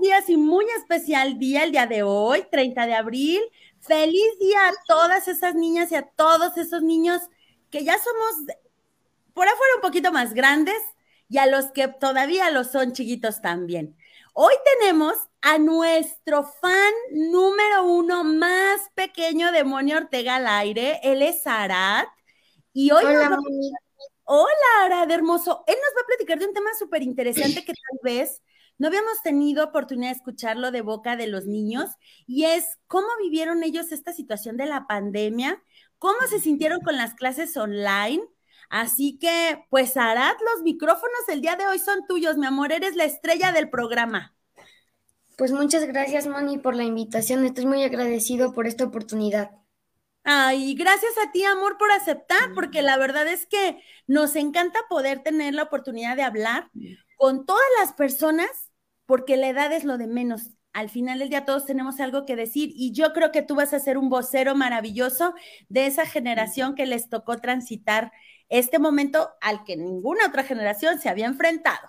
días y muy especial día el día de hoy, 30 de abril. Feliz día a todas esas niñas y a todos esos niños que ya somos por afuera un poquito más grandes y a los que todavía lo son chiquitos también. Hoy tenemos a nuestro fan número uno más pequeño de Moni Ortega al aire. Él es Arat. Y hoy Hola, nos va-. Hola, Arad, hermoso. Él nos va a platicar de un tema súper interesante que tal vez no habíamos tenido oportunidad de escucharlo de boca de los niños y es cómo vivieron ellos esta situación de la pandemia, cómo se sintieron con las clases online. Así que, pues, Arad, los micrófonos el día de hoy son tuyos, mi amor. Eres la estrella del programa. Pues muchas gracias, Moni, por la invitación. Estoy muy agradecido por esta oportunidad. Ay, gracias a ti, amor, por aceptar, porque la verdad es que nos encanta poder tener la oportunidad de hablar con todas las personas, porque la edad es lo de menos. Al final del día todos tenemos algo que decir y yo creo que tú vas a ser un vocero maravilloso de esa generación que les tocó transitar este momento al que ninguna otra generación se había enfrentado.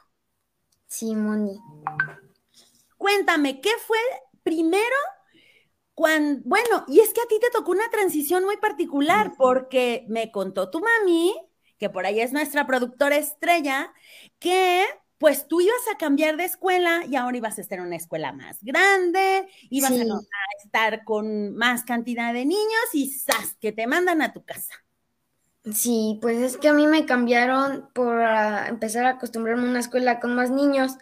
Sí, Moni. Cuéntame, ¿qué fue primero cuando, bueno, y es que a ti te tocó una transición muy particular porque me contó tu mami, que por ahí es nuestra productora estrella, que pues tú ibas a cambiar de escuela y ahora ibas a estar en una escuela más grande, ibas Sí. a, estar con más cantidad de niños y ¡zas! que te mandan a tu casa. Sí, pues es que a mí me cambiaron por ah, empezar a acostumbrarme a una escuela con más niños,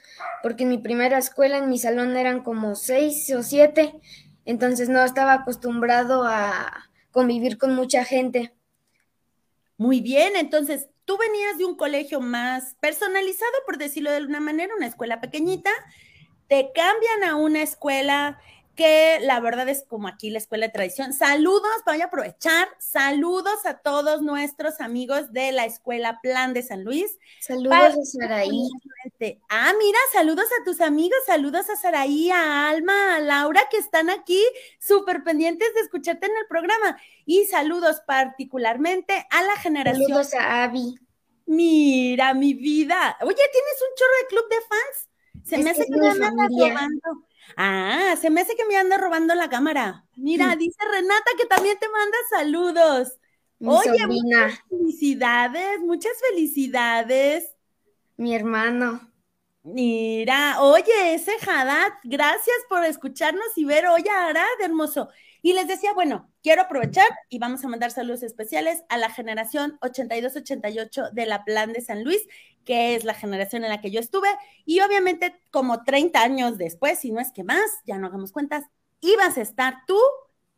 porque en mi primera escuela, en mi salón eran como seis o siete, entonces no estaba acostumbrado a convivir con mucha gente. Muy bien, entonces tú venías de un colegio más personalizado, por decirlo de alguna manera, una escuela pequeñita, te cambian a una escuela que la verdad es como aquí la escuela de tradición. Saludos, voy a aprovechar, saludos a todos nuestros amigos de la escuela Plan de San Luis. Saludos a Saraí. Ah, mira, saludos a tus amigos, saludos a Saraí, a Alma, a Laura, que están aquí súper pendientes de escucharte en el programa. Y saludos particularmente a la generación Saludos a Abby. Mira, mi vida. Oye, ¿tienes un chorro de club de fans? Se Es me hace que me anda familia. robando. Ah, se me hace que me anda robando la cámara. Mira, dice Renata que también te manda saludos. Mi Oye, sobrina, Felicidades, muchas felicidades. mi hermano. Mira, oye, ese Haddad, gracias por escucharnos y ver, oye, Arad, hermoso. Y les decía, bueno, quiero aprovechar y vamos a mandar saludos especiales a la generación 82-88 de la Plan de San Luis, que es la generación en la que yo estuve, y obviamente como 30 años después, si no es que más, ya no hagamos cuentas, ibas a estar tú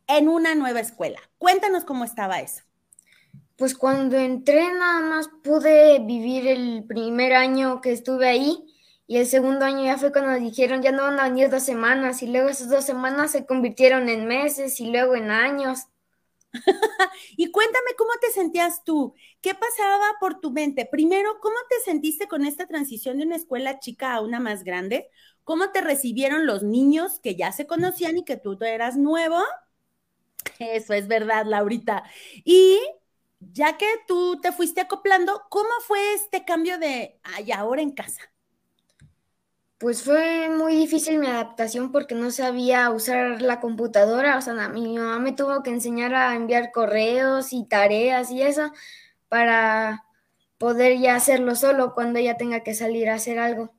en una nueva escuela. Cuéntanos cómo estaba eso. Pues cuando entré nada más pude vivir el primer año que estuve ahí y el segundo año ya fue cuando dijeron ya no van a venir dos semanas y luego esas dos semanas se convirtieron en meses y luego en años. Y cuéntame cómo te sentías tú, qué pasaba por tu mente. Primero, ¿cómo te sentiste con esta transición de una escuela chica a una más grande? ¿Cómo te recibieron los niños que ya se conocían y que tú eras nuevo? Eso es verdad, Laurita. Y ya que tú te fuiste acoplando, ¿cómo fue este cambio de ay, ahora en casa? Pues fue muy difícil mi adaptación porque no sabía usar la computadora, o sea, mi mamá me tuvo que enseñar a enviar correos y tareas y eso para poder ya hacerlo solo cuando ella tenga que salir a hacer algo.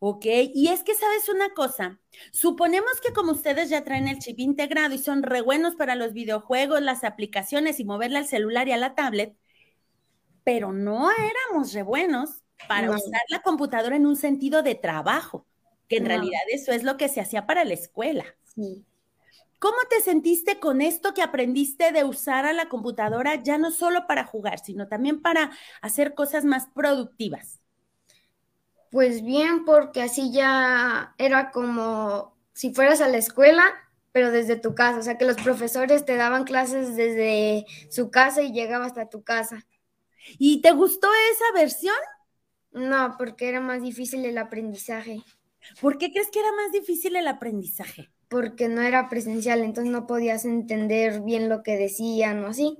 Ok, y es que sabes una cosa, suponemos que como ustedes ya traen el chip integrado y son re buenos para los videojuegos, las aplicaciones y moverle al celular y a la tablet, pero no éramos re buenos para No. usar la computadora en un sentido de trabajo, que en No. realidad eso es lo que se hacía para la escuela. Sí. ¿Cómo te sentiste con esto que aprendiste de usar a la computadora ya no solo para jugar, sino también para hacer cosas más productivas? Pues bien, porque así ya era como si fueras a la escuela, pero desde tu casa, o sea que los profesores te daban clases desde su casa y llegaba hasta tu casa. ¿Y te gustó esa versión? No, porque era más difícil el aprendizaje, ¿Por qué crees que era más difícil el aprendizaje? porque no era presencial, entonces no podías entender bien lo que decían o así.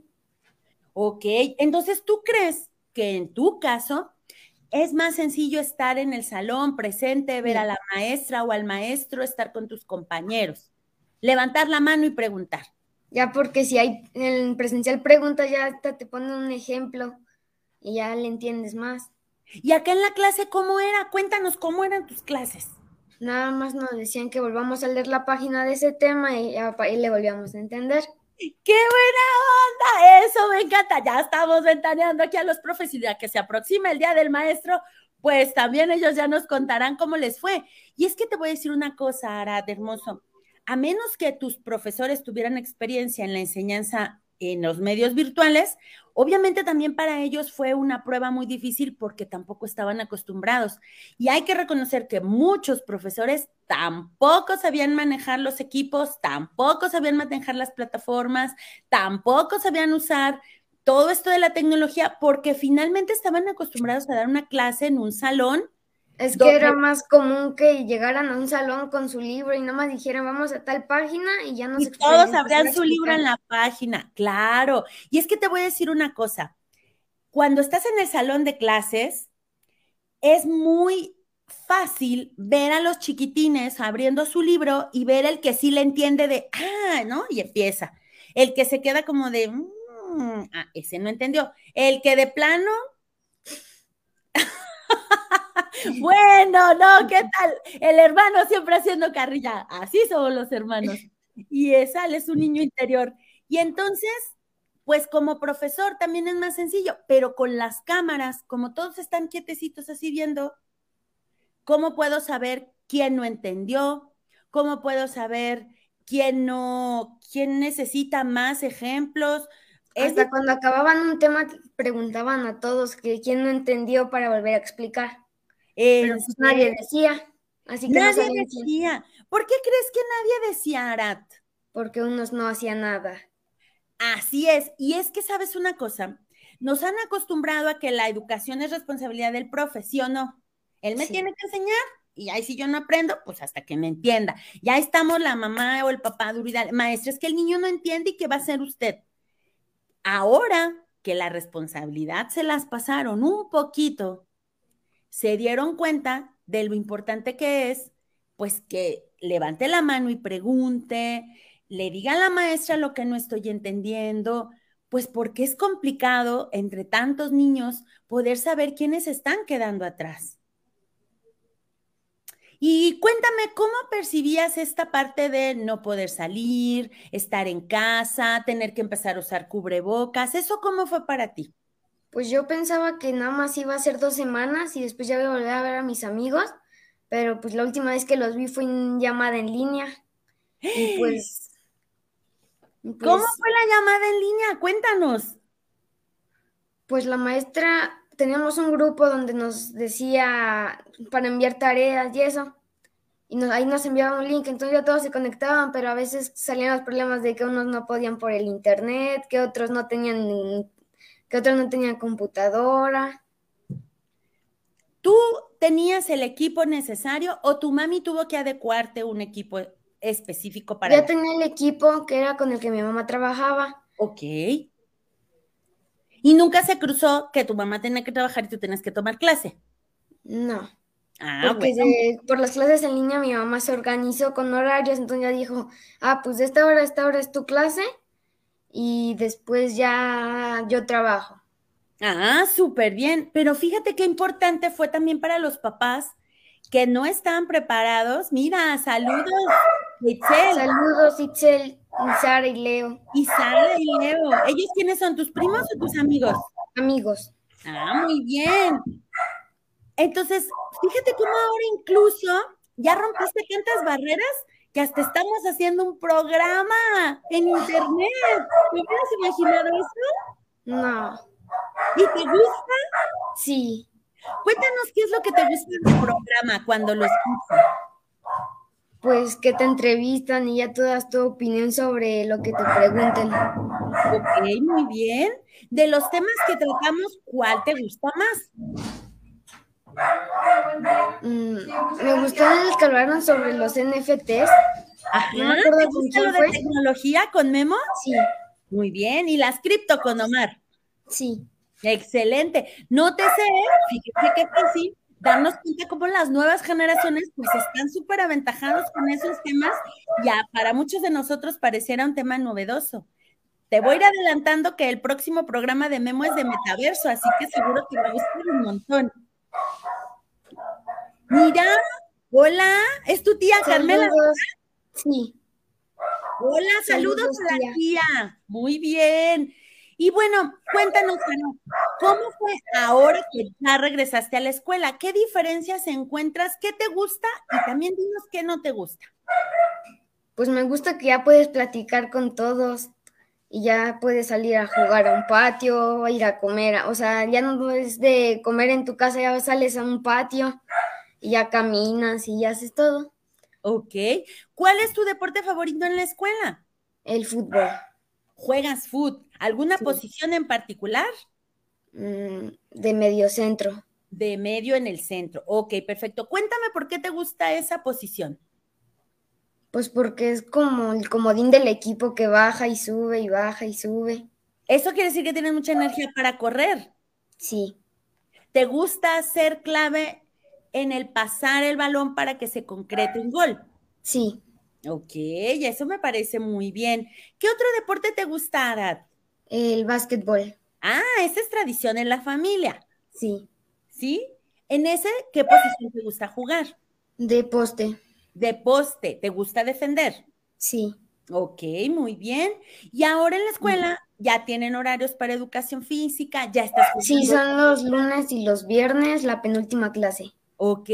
Ok, entonces tú crees que en tu caso es más sencillo estar en el salón presente, ver a la maestra o al maestro, estar con tus compañeros, levantar la mano y preguntar. Ya porque si hay en presencial preguntas, ya te ponen un ejemplo y ya le entiendes más. ¿Y acá en la clase cómo era? Cuéntanos cómo eran tus clases. Nada más nos decían que volvamos a leer la página de ese tema y, y le volvíamos a entender. ¡Qué buena onda! Eso me encanta. Ya estamos ventaneando aquí a los profes y ya que se aproxima el día del maestro, pues también ellos ya nos contarán cómo les fue. Y es que te voy a decir una cosa, Arad, hermoso. A menos que tus profesores tuvieran experiencia en la enseñanza en los medios virtuales, obviamente también para ellos fue una prueba muy difícil porque tampoco estaban acostumbrados. Y hay que reconocer que muchos profesores tampoco sabían manejar los equipos, tampoco sabían manejar las plataformas, tampoco sabían usar todo esto de la tecnología porque finalmente estaban acostumbrados a dar una clase en un salón es que era más común que llegaran a un salón con su libro y nada más dijeran vamos a tal página y ya nos Y todos abrían su libro en la página, claro. Y es que te voy a decir una cosa. Cuando estás en el salón de clases, es muy fácil ver a los chiquitines abriendo su libro y ver el que sí le entiende de, ah, ¿no? Y empieza. El que se queda como de, mm, ah, ese no entendió. El que de plano bueno, no, ¿qué tal? El hermano siempre haciendo carrilla. Así somos los hermanos. Y sale su niño interior. Y entonces, pues como profesor también es más sencillo, pero con las cámaras, como todos están quietecitos así viendo, ¿cómo puedo saber quién no entendió? ¿Cómo puedo saber quién no, quién necesita más ejemplos? Hasta cuando acababan un tema preguntaban a todos que quién no entendió para volver a explicar. Pero pues nadie decía. Así que nadie decía. ¿Por qué crees que nadie decía, Arat? Porque unos no hacían nada. Así es. Y es que, ¿sabes una cosa? Nos han acostumbrado a que la educación es responsabilidad del profe, ¿sí o no? Él me tiene que enseñar y ahí si yo no aprendo, pues hasta que me entienda. Ya estamos la mamá o el papá durida, maestra, es que el niño no entiende y qué va a hacer usted. Ahora que la responsabilidad se las pasaron un poquito se dieron cuenta de lo importante que es, pues que levante la mano y pregunte, le diga a la maestra lo que no estoy entendiendo, pues porque es complicado entre tantos niños poder saber quiénes están quedando atrás. Y cuéntame, ¿cómo percibías esta parte de no poder salir, estar en casa, tener que empezar a usar cubrebocas? ¿Eso cómo fue para ti? Pues yo pensaba que nada más iba a ser dos semanas y después ya iba a volver a ver a mis amigos, pero pues la última vez que los vi fue en llamada en línea. Y pues, ¿Cómo pues fue la llamada en línea? Cuéntanos. Pues la maestra, teníamos un grupo donde nos decía para enviar tareas y eso. Y ahí nos enviaba un link, entonces ya todos se conectaban, pero a veces salían los problemas de que unos no podían por el internet, que otros no tenían que otros no tenían computadora. ¿Tú tenías el equipo necesario o tu mami tuvo que adecuarte un equipo específico para... Ya tenía el equipo que era con el que mi mamá trabajaba. Ok. ¿Y nunca se cruzó que tu mamá tenía que trabajar y tú tenías que tomar clase? No. Ah, Porque por las clases en línea mi mamá se organizó con horarios, entonces ya dijo, ah, pues de esta hora a esta hora es tu clase y después ya yo trabajo. Ah, súper bien. Pero fíjate qué importante fue también para los papás que no estaban preparados. Mira, saludos, Itzel. Saludos, Itzel, Sara y Leo. Y Sara y Leo. ¿Ellos quiénes son? ¿Tus primos o tus amigos? Amigos. Ah, muy bien. Entonces, fíjate cómo ahora incluso ya rompiste tantas barreras que hasta estamos haciendo un programa en internet. ¿Me hubieras imaginado eso? No. ¿Y te gusta? Sí. Cuéntanos qué es lo que te gusta del programa cuando lo escuchas. Pues que te entrevistan y ya tú das tu opinión sobre lo que te pregunten. Ok, muy bien. De los temas que tratamos, ¿cuál te gusta más? Mm, me gustó el que hablaron sobre los NFTs. Ajá, ¿Te gusta lo de tecnología con Memo? Sí. Muy bien. ¿Y las cripto con Omar? Sí. Excelente. Nótese, fíjese que sí, darnos cuenta cómo las nuevas generaciones pues están súper aventajados con esos temas. Ya para muchos de nosotros pareciera un tema novedoso. Te voy a ir adelantando que el próximo programa de Memo es de metaverso, así que seguro te va a gustar un montón. Mira, hola, es tu tía Carmela. Sí. Hola, saludos, a la tía. Muy bien. Y bueno, cuéntanos, ¿cómo fue ahora que ya regresaste a la escuela? ¿Qué diferencias encuentras? ¿Qué te gusta? Y también dinos qué no te gusta. Pues me gusta que ya puedes platicar con todos y ya puedes salir a jugar a un patio, ir a comer, o sea, ya no es de comer en tu casa, ya sales a un patio y ya caminas y ya haces todo. Ok. ¿Cuál es tu deporte favorito en la escuela? El fútbol. ¿Juegas fútbol? ¿Alguna posición en particular? Mm, de medio centro. De medio en el centro. Ok, perfecto. Cuéntame por qué te gusta esa posición. Pues porque es como el comodín del equipo que baja y sube y baja y sube. ¿Eso quiere decir que tienes mucha energía para correr? Sí. ¿Te gusta ser clave en el pasar el balón para que se concrete un gol? Sí. Ok, eso me parece muy bien. ¿Qué otro deporte te gusta, Arad? El básquetbol. Ah, esa es tradición en la familia. Sí. ¿Sí? ¿En ese qué posición te gusta jugar? De poste. De poste. ¿Te gusta defender? Sí. Ok, muy bien. Y ahora en la escuela ya tienen horarios para educación física, ya estás. Sí, son los lunes y los viernes la penúltima clase. Ok.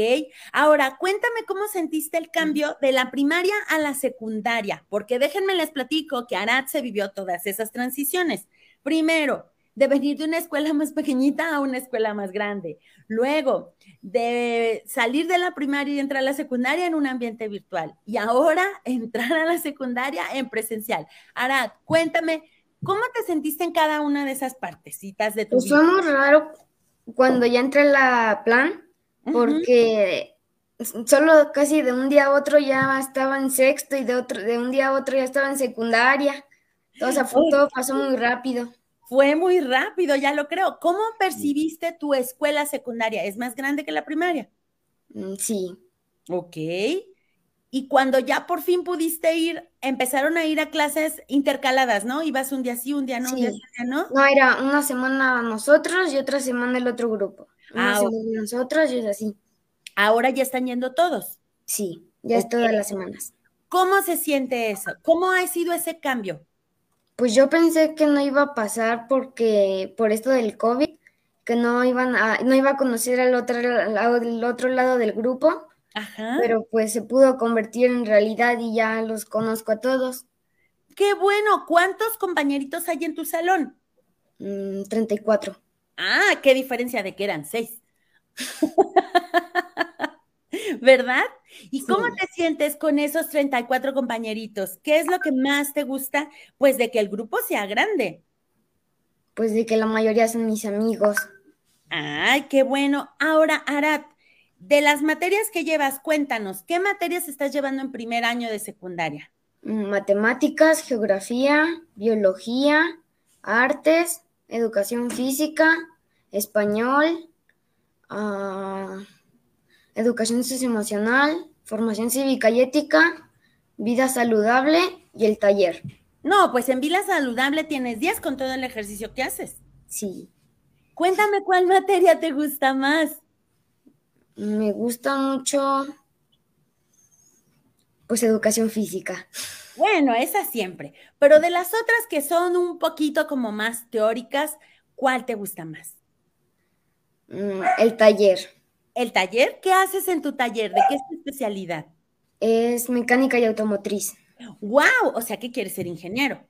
Ahora, cuéntame cómo sentiste el cambio de la primaria a la secundaria, porque déjenme les platico que Arad se vivió todas esas transiciones. Primero, de venir de una escuela más pequeñita a una escuela más grande. Luego, de salir de la primaria y entrar a la secundaria en un ambiente virtual. Y ahora entrar a la secundaria en presencial. Arad, cuéntame, ¿cómo te sentiste en cada una de esas partecitas de tu pues Fue muy raro cuando ya entré la plan porque solo casi de un día a otro ya estaba en sexto y de otro de un día a otro ya estaba en secundaria. O sea, todo pasó muy rápido. Fue muy rápido, ya lo creo. ¿Cómo percibiste tu escuela secundaria? ¿Es más grande que la primaria? Mm, sí. Ok. Y cuando ya por fin pudiste ir, empezaron a ir a clases intercaladas, ¿no? Ibas un día sí, un día no, un día sí, no. No, era una semana nosotros y otra semana el otro grupo. Ah, nosotros y es así. Ahora ya están yendo todos. Sí, ya es todas las semanas. ¿Cómo se siente eso? ¿Cómo ha sido ese cambio? Pues yo pensé que no iba a pasar porque por esto del COVID, que no iban a, no iba a conocer al otro lado, del otro lado del grupo. Ajá. Pero pues se pudo convertir en realidad y ya los conozco a todos. Qué bueno. ¿Cuántos compañeritos hay en tu salón? 34. Ah, qué diferencia de que eran seis. ¿Verdad? ¿Y cómo te sientes con esos 34 compañeritos? ¿Qué es lo que más te gusta? Pues de que el grupo sea grande. Pues de que la mayoría son mis amigos. Ay, qué bueno. Ahora, Arat, de las materias que llevas, cuéntanos, ¿qué materias estás llevando en primer año de secundaria? Matemáticas, geografía, biología, artes, educación física, español, uh, educación socioemocional, formación cívica y ética, vida saludable y el taller. No, pues en vida saludable tienes 10 con todo el ejercicio que haces. Sí. Cuéntame cuál materia te gusta más. Me gusta mucho, pues educación física. Bueno, esa siempre. Pero de las otras que son un poquito como más teóricas, ¿cuál te gusta más? Mm, el taller. ¿El taller? ¿Qué haces en tu taller? ¿De qué es tu especialidad? Es mecánica y automotriz. ¡Wow! O sea que quieres ser ingeniero.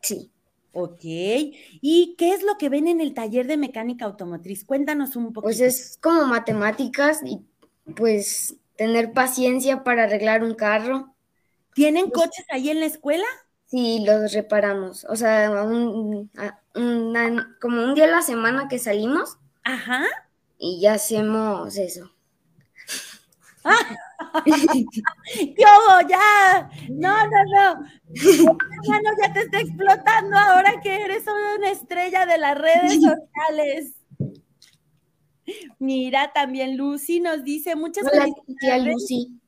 Sí. Ok. ¿Y qué es lo que ven en el taller de mecánica automotriz? Cuéntanos un poco. Pues es como matemáticas y pues tener paciencia para arreglar un carro. ¿Tienen coches ahí en la escuela? Sí, los reparamos. O sea, como un día a la semana que salimos. Ajá. Y ya hacemos eso. Ah, ¿Qué hago? Ya. No, no, no. Hermano, ya te está explotando ahora que eres una estrella de las redes sociales. Mira, también Lucy nos dice muchas Hola, tía Lucy.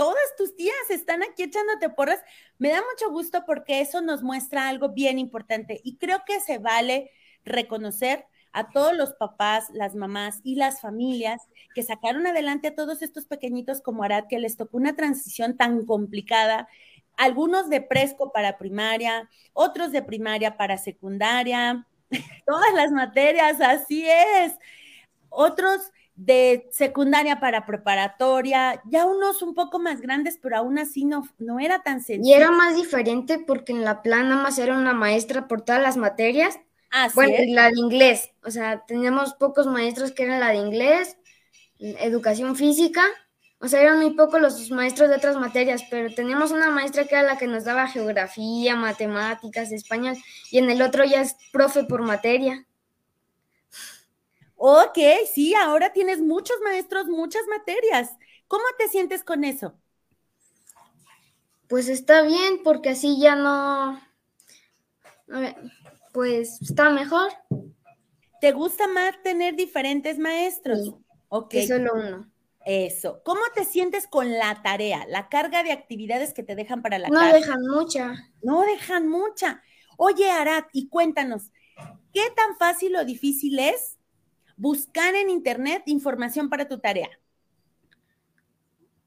Todas tus tías están aquí echándote porras. Me da mucho gusto porque eso nos muestra algo bien importante y creo que se vale reconocer a todos los papás, las mamás y las familias que sacaron adelante a todos estos pequeñitos como Arad, que les tocó una transición tan complicada, algunos de presco para primaria, otros de primaria para secundaria, todas las materias, así es, otros de secundaria para preparatoria, ya unos un poco más grandes, pero aún así no, no era tan sencillo. Y era más diferente porque en la plan nada más era una maestra por todas las materias bueno, la de inglés. O sea, teníamos pocos maestros que eran la de inglés, educación física. O sea, eran muy pocos los maestros de otras materias, pero teníamos una maestra que era la que nos daba geografía, matemáticas, español, y en el otro ya es profe por materia. Ok, sí, ahora tienes muchos maestros, muchas materias. ¿Cómo te sientes con eso? Pues está bien, porque así ya no. Pues está mejor. ¿Te gusta más tener diferentes maestros? Sí, ok. solo uno. Eso. ¿Cómo te sientes con la tarea, la carga de actividades que te dejan para la No dejan mucha. No dejan mucha. Oye, Arat, y cuéntanos, ¿qué tan fácil o difícil es buscar en internet información para tu tarea?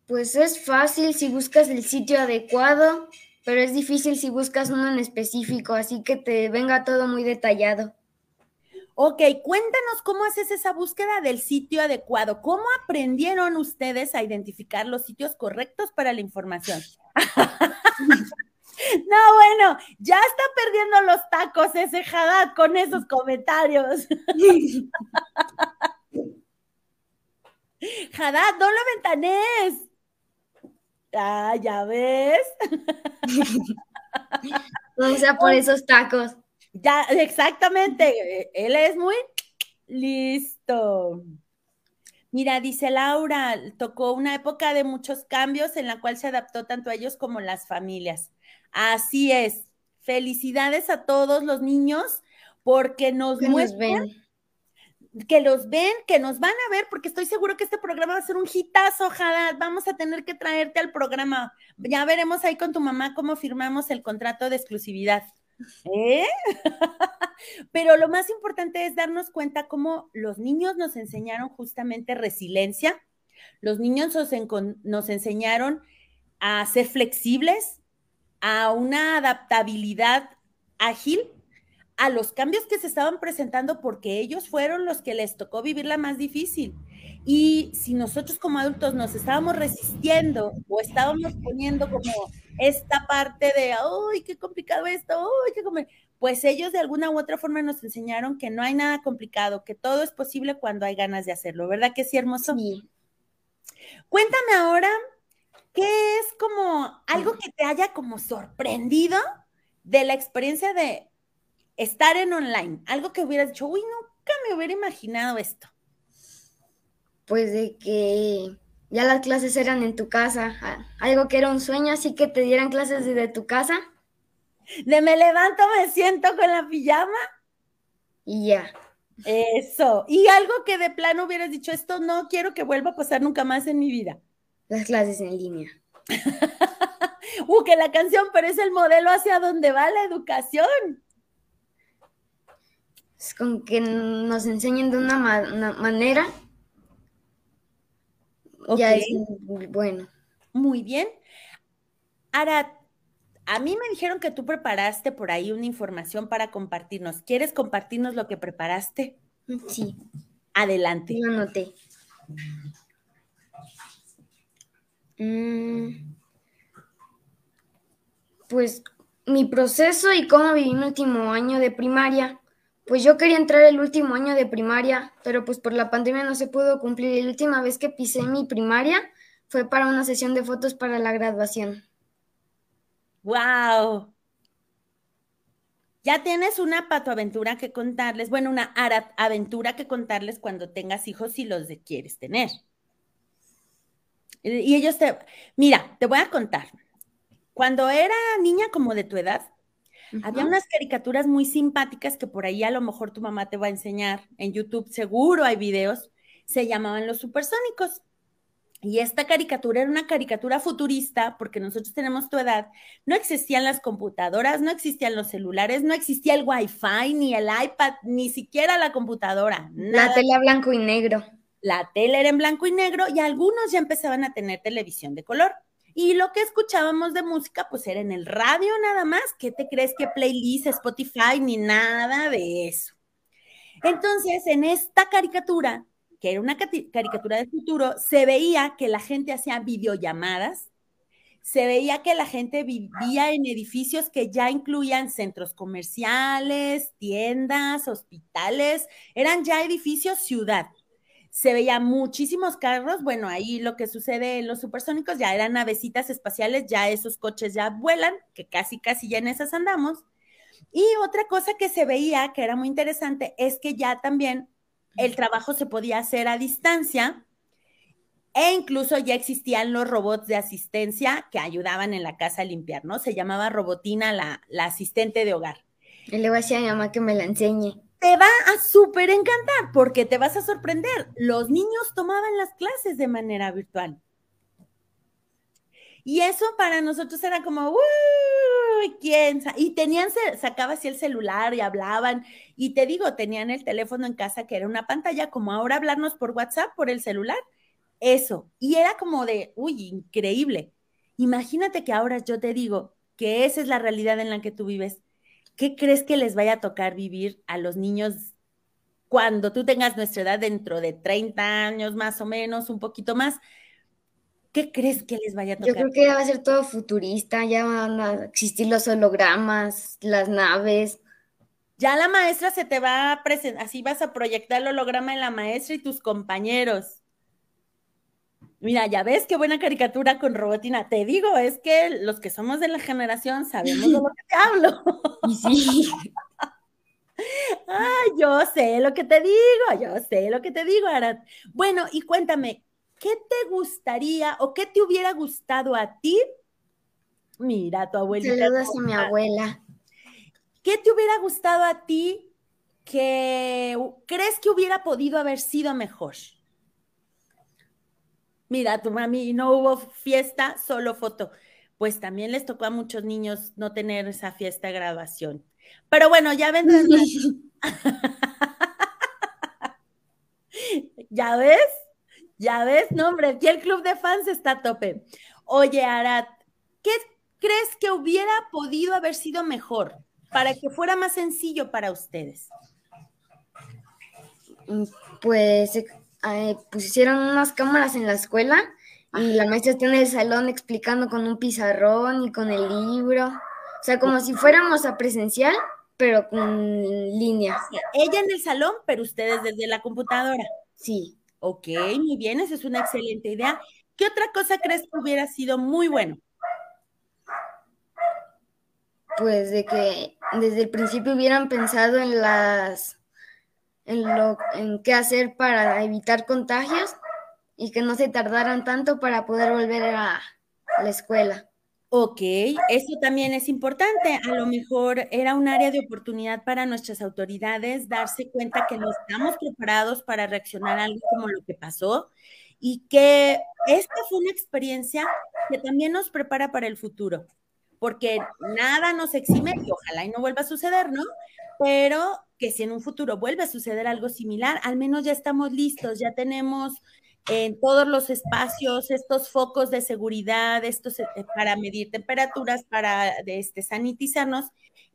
Pues es fácil si buscas el sitio adecuado pero es difícil si buscas uno en específico, así que te venga todo muy detallado. Ok, cuéntanos cómo haces esa búsqueda del sitio adecuado. ¿Cómo aprendieron ustedes a identificar los sitios correctos para la información? no, bueno, ya está perdiendo los tacos ese Haddad con esos comentarios. Haddad, no lo ventanes. Ah, ya ves. o sea, por esos tacos. Ya, exactamente. Él es muy listo. Mira, dice Laura, tocó una época de muchos cambios en la cual se adaptó tanto a ellos como las familias. Así es. Felicidades a todos los niños porque nos muestran que los ven, que nos van a ver, porque estoy seguro que este programa va a ser un hitazo, ojalá. Vamos a tener que traerte al programa. Ya veremos ahí con tu mamá cómo firmamos el contrato de exclusividad. ¿Eh? Pero lo más importante es darnos cuenta cómo los niños nos enseñaron justamente resiliencia, los niños nos, nos enseñaron a ser flexibles, a una adaptabilidad ágil a los cambios que se estaban presentando porque ellos fueron los que les tocó vivir la más difícil. Y si nosotros como adultos nos estábamos resistiendo o estábamos poniendo como esta parte de, ¡ay, qué complicado esto! ¡ay, qué Pues ellos de alguna u otra forma nos enseñaron que no hay nada complicado, que todo es posible cuando hay ganas de hacerlo, ¿verdad que sí, hermoso? Sí. Cuéntame ahora, ¿qué es como algo que te haya como sorprendido de la experiencia de estar en online, algo que hubieras dicho, uy, nunca me hubiera imaginado esto. Pues de que ya las clases eran en tu casa, algo que era un sueño, así que te dieran clases desde tu casa. De me levanto, me siento con la pijama. Y ya. Eso. Y algo que de plano hubieras dicho, esto no quiero que vuelva a pasar nunca más en mi vida. Las clases en línea. uh, que la canción, pero es el modelo hacia donde va la educación con que nos enseñen de una, manera. Ya es bueno. Muy bien. Ahora, a mí me dijeron que tú preparaste por ahí una información para compartirnos. ¿Quieres compartirnos lo que preparaste? Sí. Adelante. Lo anoté. Mm. pues mi proceso y cómo viví mi último año de primaria. Pues yo quería entrar el último año de primaria, pero pues por la pandemia no se pudo cumplir. Y la última vez que pisé mi primaria fue para una sesión de fotos para la graduación. ¡Wow! Ya tienes una patoaventura que contarles, bueno, una aventura que contarles cuando tengas hijos y los quieres tener. Y ellos te, mira, te voy a contar. Cuando era niña como de tu edad, había unas caricaturas muy simpáticas que por ahí a lo mejor tu mamá te va a enseñar en YouTube, seguro hay videos, se llamaban los supersónicos. Y esta caricatura era una caricatura futurista, porque nosotros tenemos tu edad, no existían las computadoras, no existían los celulares, no existía el wifi, ni el iPad, ni siquiera la computadora. La tele blanco y negro. La tele era en blanco y negro y algunos ya empezaban a tener televisión de color. Y lo que escuchábamos de música, pues era en el radio nada más. ¿Qué te crees que playlist, Spotify, ni nada de eso? Entonces, en esta caricatura que era una caricatura del futuro, se veía que la gente hacía videollamadas, se veía que la gente vivía en edificios que ya incluían centros comerciales, tiendas, hospitales, eran ya edificios ciudad. Se veían muchísimos carros, bueno, ahí lo que sucede en los supersónicos ya eran navecitas espaciales, ya esos coches ya vuelan, que casi, casi ya en esas andamos. Y otra cosa que se veía que era muy interesante es que ya también el trabajo se podía hacer a distancia e incluso ya existían los robots de asistencia que ayudaban en la casa a limpiar, ¿no? Se llamaba Robotina la, asistente de hogar. Y le voy a decir a mi mamá que me la enseñe. Te va a súper encantar porque te vas a sorprender. Los niños tomaban las clases de manera virtual. Y eso para nosotros era como, uy, ¿quién? Y tenían, sacaba así el celular y hablaban. Y te digo, tenían el teléfono en casa que era una pantalla, como ahora hablarnos por WhatsApp, por el celular. Eso. Y era como de, uy, increíble. Imagínate que ahora yo te digo que esa es la realidad en la que tú vives. ¿Qué crees que les vaya a tocar vivir a los niños cuando tú tengas nuestra edad dentro de 30 años más o menos, un poquito más? ¿Qué crees que les vaya a tocar? Yo creo que ya va a ser todo futurista, ya van a existir los hologramas, las naves. Ya la maestra se te va a presentar, así vas a proyectar el holograma en la maestra y tus compañeros. Mira, ya ves qué buena caricatura con Robotina. Te digo, es que los que somos de la generación sabemos de lo que te hablo. Sí. Ay, yo sé lo que te digo, yo sé lo que te digo, Arat. Bueno, y cuéntame, ¿qué te gustaría o qué te hubiera gustado a ti? Mira, tu abuelita. Saludos a mi abuela. ¿Qué te hubiera gustado a ti que crees que hubiera podido haber sido mejor? Mira, tu mami no hubo fiesta, solo foto. Pues también les tocó a muchos niños no tener esa fiesta de graduación. Pero bueno, ya vendrán. ¿Ya ves? Ya ves, no, hombre, aquí el club de fans está a tope. Oye, Arat, ¿qué crees que hubiera podido haber sido mejor para que fuera más sencillo para ustedes? Pues eh, pusieron unas cámaras en la escuela y la maestra está en el salón explicando con un pizarrón y con el libro. O sea, como si fuéramos a presencial, pero con línea. Ella en el salón, pero ustedes desde la computadora. Sí. Ok, muy bien, esa es una excelente idea. ¿Qué otra cosa crees que hubiera sido muy bueno? Pues de que desde el principio hubieran pensado en las en lo en qué hacer para evitar contagios y que no se tardaran tanto para poder volver a la escuela. Ok, eso también es importante. A lo mejor era un área de oportunidad para nuestras autoridades darse cuenta que no estamos preparados para reaccionar a algo como lo que pasó y que esta fue una experiencia que también nos prepara para el futuro, porque nada nos exime y ojalá y no vuelva a suceder, ¿no? Pero que si en un futuro vuelve a suceder algo similar, al menos ya estamos listos, ya tenemos en todos los espacios, estos focos de seguridad, estos eh, para medir temperaturas, para este, sanitizarnos.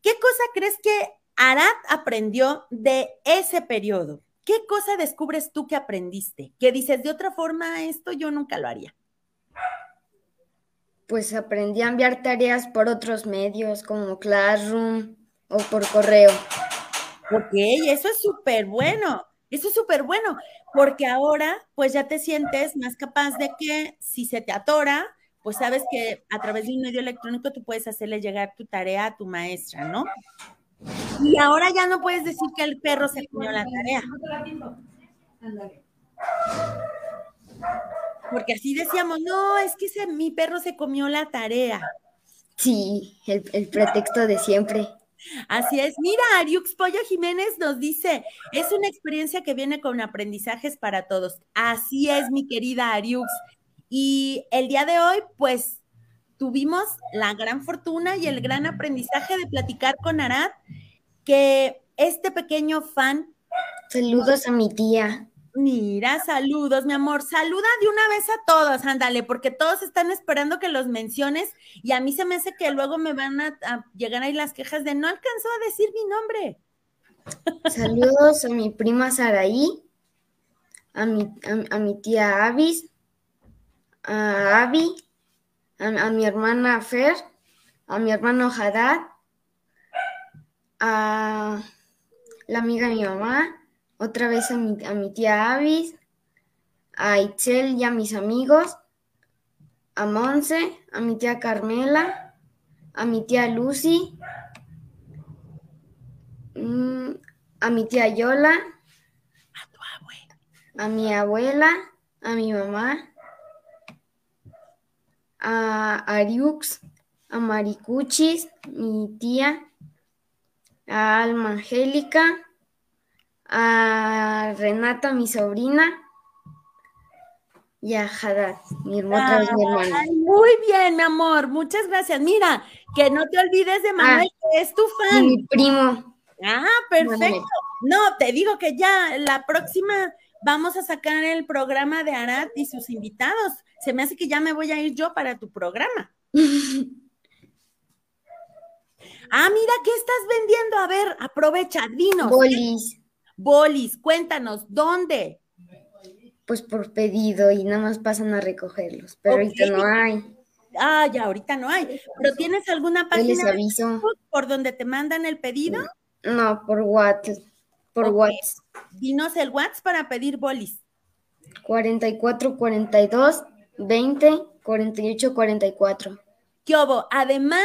¿Qué cosa crees que Arad aprendió de ese periodo? ¿Qué cosa descubres tú que aprendiste? Que dices, de otra forma, esto yo nunca lo haría. Pues aprendí a enviar tareas por otros medios como Classroom o por correo. Ok, eso es súper bueno. Eso es súper bueno, porque ahora pues ya te sientes más capaz de que si se te atora, pues sabes que a través de un medio electrónico tú puedes hacerle llegar tu tarea a tu maestra, ¿no? Y ahora ya no puedes decir que el perro se comió la tarea. porque así decíamos, no, es que mi perro se comió la tarea. Sí, el, pretexto de siempre. Así es. Mira, Ariux Pollo Jiménez nos dice, es una experiencia que viene con aprendizajes para todos. Así es, mi querida Ariux. Y el día de hoy, pues, tuvimos la gran fortuna y el gran aprendizaje de platicar con Arad, que este pequeño fan. Saludos a mi tía. Mira, saludos, mi amor. Saluda de una vez a todos, ándale, porque todos están esperando que los menciones y a mí se me hace que luego me van a, llegar ahí las quejas de no alcanzó a decir mi nombre. Saludos a mi prima Saraí, a mi, a, mi tía Avis, a Avi, a, mi hermana Fer, a mi hermano Haddad, a la amiga de mi mamá, otra vez a mi, a mi tía Avis, a Itzel y a mis amigos, a Monse, a mi tía Carmela, a mi tía Lucy, mm, a mi tía Yola, a mi abuela, a mi mamá, a Ariux, a Maricuchis, mi tía, a Alma Angélica, a Renata, mi sobrina, y a Haddad, mi, hermana. muy bien, mi amor, muchas gracias. Mira, que no te olvides de Manuel, ah, que es tu fan. Mi primo. Ah, perfecto. No, te digo que ya la próxima vamos a sacar el programa de Arad y sus invitados. Se me hace que ya me voy a ir yo para tu programa. ah, mira, ¿qué estás vendiendo? A ver, aprovecha, dinos. Bolis. Bolis, cuéntanos, ¿dónde? Pues por pedido y nada más pasan a recogerlos, pero ahorita no hay. Ah, ya, ahorita no hay. ¿Pero tienes alguna página por donde te mandan el pedido? No, por WhatsApp. Por WhatsApp. Dinos el WhatsApp para pedir bolis. 44 42 20 48 44. ¿Qué hubo? Además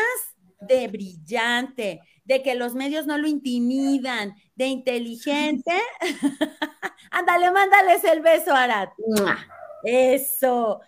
de brillante, de que los medios no lo intimidan, de inteligente. Ándale, mándales el beso, Arat. Eso.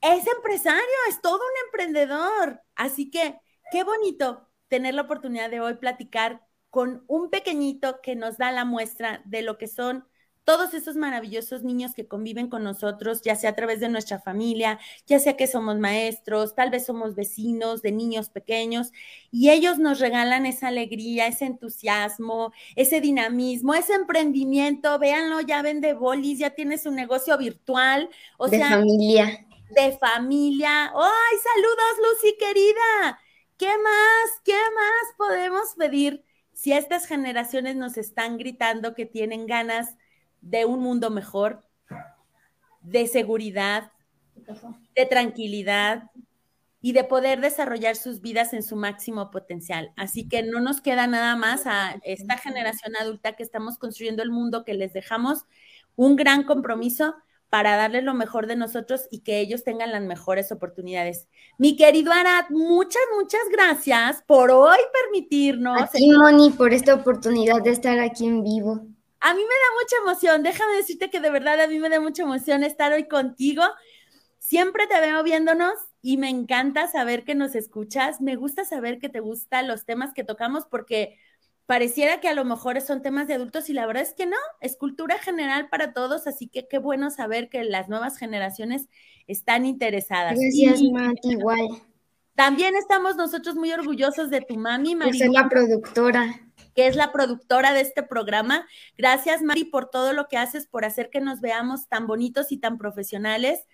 Es empresario, es todo un emprendedor. Así que qué bonito tener la oportunidad de hoy platicar con un pequeñito que nos da la muestra de lo que son todos esos maravillosos niños que conviven con nosotros, ya sea a través de nuestra familia, ya sea que somos maestros, tal vez somos vecinos de niños pequeños, y ellos nos regalan esa alegría, ese entusiasmo, ese dinamismo, ese emprendimiento. Véanlo, ya vende bolis, ya tiene su negocio virtual. O de familia. De familia. ¡Ay, saludos, Lucy querida! ¿Qué más? ¿Qué más podemos pedir? Si estas generaciones nos están gritando que tienen ganas de un mundo mejor, de seguridad, de tranquilidad y de poder desarrollar sus vidas en su máximo potencial. Así que no nos queda nada más a esta generación adulta que estamos construyendo el mundo, que les dejamos un gran compromiso para darles lo mejor de nosotros y que ellos tengan las mejores oportunidades. Mi querido Arad, muchas, muchas gracias por hoy permitirnos. A ti, Moni, por esta oportunidad de estar aquí en vivo. A mí me da mucha emoción, déjame decirte que de verdad a mí me da mucha emoción estar hoy contigo. Siempre te veo viéndonos y me encanta saber que nos escuchas. Me gusta saber que te gustan los temas que tocamos porque pareciera que a lo mejor son temas de adultos y la verdad es que no, es cultura general para todos, así que qué bueno saber que las nuevas generaciones están interesadas. Gracias, Mati, igual. También estamos nosotros muy orgullosos de tu mami, María. Soy la productora que es la productora de este programa. Gracias, Mari, por todo lo que haces, por hacer que nos veamos tan bonitos y tan profesionales.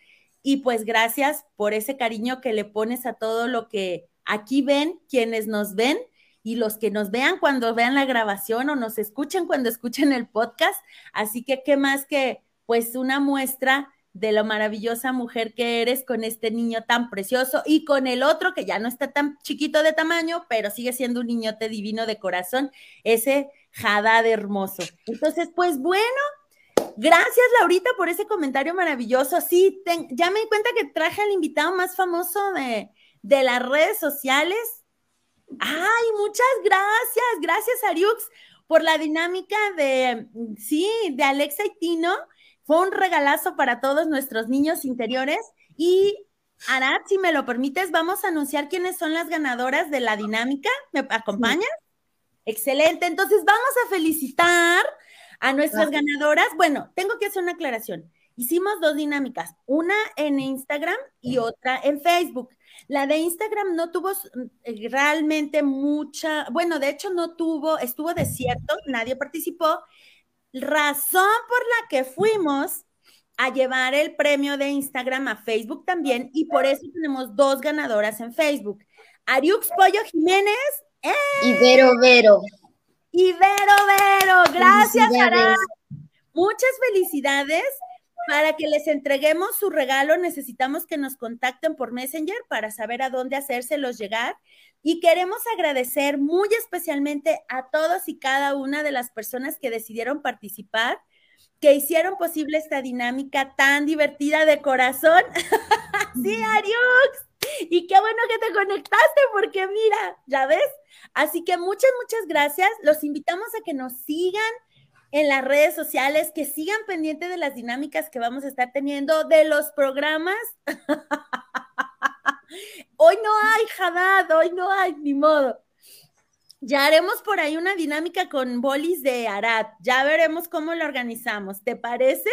Y pues gracias por ese cariño que le pones a todo lo que aquí ven, quienes nos ven y los que nos vean cuando vean la grabación o nos escuchen cuando escuchen el podcast. Así que, ¿qué más que pues una muestra de la maravillosa mujer que eres con este niño tan precioso y con el otro que ya no está tan chiquito de tamaño, pero sigue siendo un niñote divino de corazón, ese Haddad hermoso. Entonces, pues bueno, gracias Laurita por ese comentario maravilloso. Sí, ya me di cuenta que traje al invitado más famoso de, de las redes sociales. Ay, muchas gracias, gracias Ariux por la dinámica de, sí, de Alexa y Tino Fue un regalazo para todos nuestros niños interiores y Arad, si me lo permites, vamos a anunciar quiénes son las ganadoras de la dinámica. ¿Me acompañas? Excelente. Entonces, vamos a felicitar a nuestras ganadoras. Bueno, tengo que hacer una aclaración. Hicimos dos dinámicas, una en Instagram y otra en Facebook. La de Instagram no tuvo eh, realmente mucha, bueno, de hecho no tuvo, estuvo desierto, nadie participó. Razón por la que fuimos a llevar el premio de Instagram a Facebook también y por eso tenemos dos ganadoras en Facebook. Ariux Pollo Jiménez ¡eh! y Vero Vero. Y Vero Vero, gracias Ara. Muchas felicidades. Para que les entreguemos su regalo necesitamos que nos contacten por Messenger para saber a dónde hacérselos llegar. Y queremos agradecer muy especialmente a todos y cada una de las personas que decidieron participar, que hicieron posible esta dinámica tan divertida de corazón. sí, Ariux. Y qué bueno que te conectaste porque mira, ya ves. Así que muchas, muchas gracias. Los invitamos a que nos sigan en las redes sociales, que sigan pendientes de las dinámicas que vamos a estar teniendo, de los programas. hoy no hay, Jadad, hoy no hay, ni modo. Ya haremos por ahí una dinámica con bolis de Arad. Ya veremos cómo lo organizamos. ¿Te parece?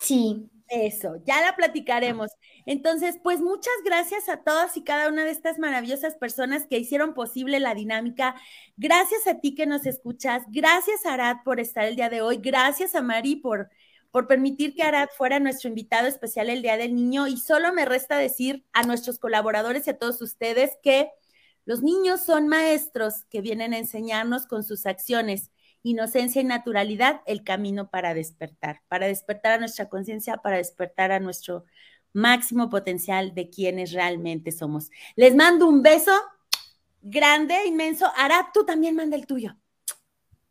Sí. Eso, ya la platicaremos. Entonces, pues muchas gracias a todas y cada una de estas maravillosas personas que hicieron posible la dinámica. Gracias a ti que nos escuchas. Gracias, Arad, por estar el día de hoy. Gracias a Mari por, por permitir que Arad fuera nuestro invitado especial el Día del Niño. Y solo me resta decir a nuestros colaboradores y a todos ustedes que los niños son maestros que vienen a enseñarnos con sus acciones inocencia y naturalidad, el camino para despertar, para despertar a nuestra conciencia, para despertar a nuestro máximo potencial de quienes realmente somos. Les mando un beso grande, inmenso. Ara, tú también manda el tuyo.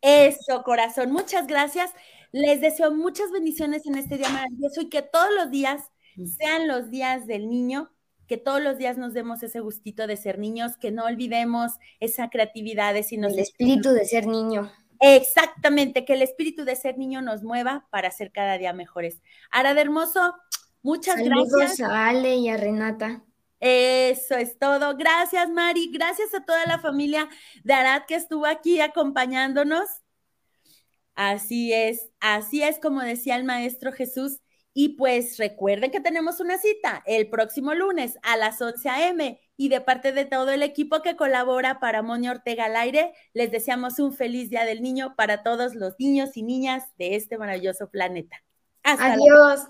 Eso, corazón. Muchas gracias. Les deseo muchas bendiciones en este día maravilloso y que todos los días sean los días del niño, que todos los días nos demos ese gustito de ser niños, que no olvidemos esa creatividad, ese el espíritu de ser niño. Exactamente, que el espíritu de ser niño nos mueva para ser cada día mejores. Ara de Hermoso, muchas gracias. a Ale y a Renata. Eso es todo. Gracias, Mari. Gracias a toda la familia de Arad que estuvo aquí acompañándonos. Así es, así es como decía el Maestro Jesús. Y pues recuerden que tenemos una cita el próximo lunes a las 11 a.m y de parte de todo el equipo que colabora para Moni Ortega al aire, les deseamos un feliz Día del Niño para todos los niños y niñas de este maravilloso planeta. Hasta Adiós.